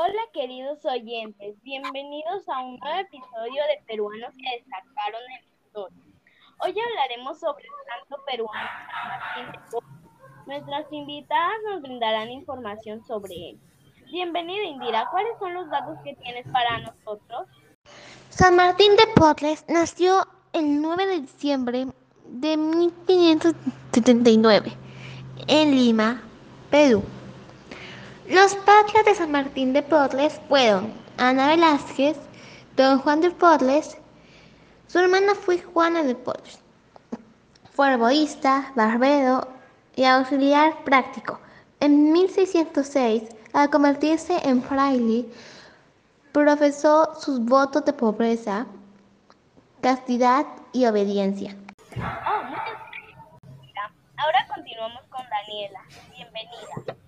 Hola queridos oyentes, bienvenidos a un nuevo episodio de Peruanos que destacaron en la historia. Hoy hablaremos sobre el santo peruano San Martín de Porres. Nuestras invitadas nos brindarán información sobre él. Bienvenida Indira, ¿cuáles son los datos que tienes para nosotros? San Martín de Porres nació el 9 de diciembre de 1579 en Lima, Perú. Los padres de San Martín de Porres fueron Ana Velázquez, don Juan de Porres, su hermana fue Juana de Porres. Fue arborista, barbero y auxiliar práctico. En 1606, al convertirse en fraile, profesó sus votos de pobreza, castidad y obediencia. Oh, muchas gracias. Ahora continuamos con Daniela. Bienvenida.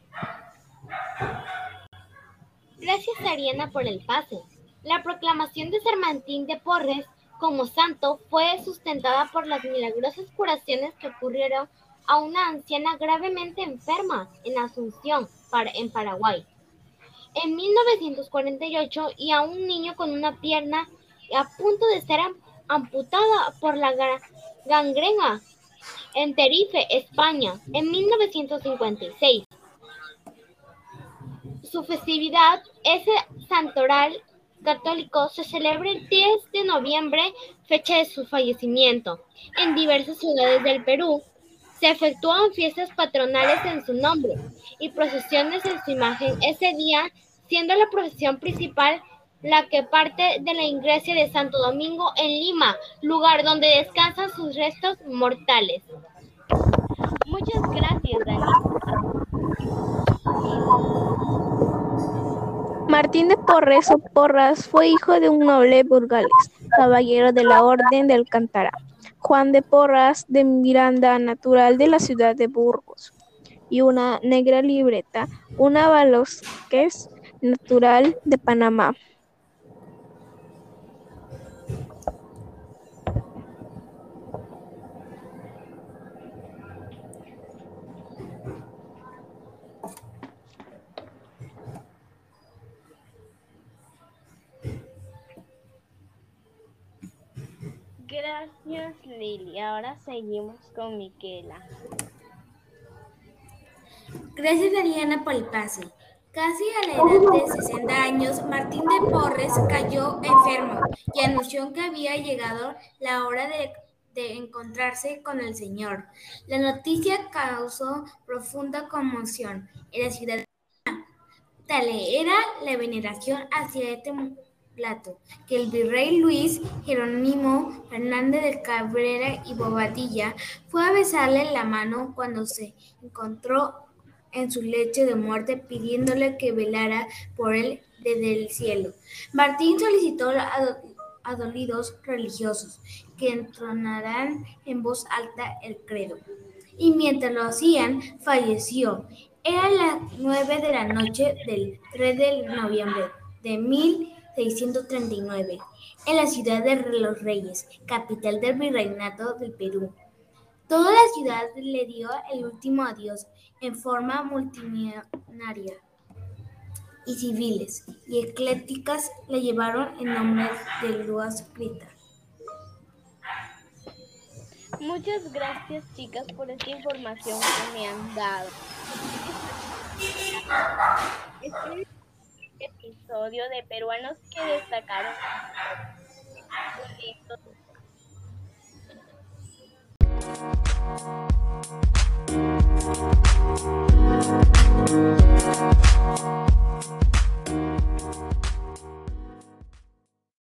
Por el pase. La proclamación de San Martín de Porres como santo fue sustentada por las milagrosas curaciones que ocurrieron a una anciana gravemente enferma en Asunción, en Paraguay. En 1948 y a un niño con una pierna a punto de ser amputada por la gangrena en Tenerife, España, en 1956. Su festividad, ese santoral católico, se celebra el 10 de noviembre, fecha de su fallecimiento. En diversas ciudades del Perú se efectúan fiestas patronales en su nombre y procesiones en su imagen ese día, siendo la procesión principal la que parte de la iglesia de Santo Domingo en Lima, lugar donde descansan sus restos mortales. Muchas gracias, Dani. Martín de Porres o Porras fue hijo de un noble burgalés, caballero de la Orden de Alcántara, Juan de Porras de Miranda, natural de la ciudad de Burgos, y una negra libreta, una Valosquez, natural de Panamá. Gracias, Lili. Ahora seguimos con Miquela. Gracias, Ariana, por el pase. Casi a la edad de 60 años, Martín de Porres cayó enfermo y anunció que había llegado la hora de, encontrarse con el Señor. La noticia causó profunda conmoción en la ciudad Tal era la veneración hacia este que el virrey Luis Jerónimo Fernández de Cabrera y Bobadilla fue a besarle la mano cuando se encontró en su lecho de muerte pidiéndole que velara por él desde el cielo. Martín solicitó a dolidos religiosos que entonaran en voz alta el credo. Y mientras lo hacían, falleció. Era las nueve de la noche del 3 de noviembre de mil 639, en la ciudad de Los Reyes, capital del virreinato del Perú. Toda la ciudad le dio el último adiós en forma multitudinaria y civiles y eclécticas le llevaron en nombre de Luas Grita. Muchas gracias chicas por esta información que me han dado este episodio de peruanos que destacaron.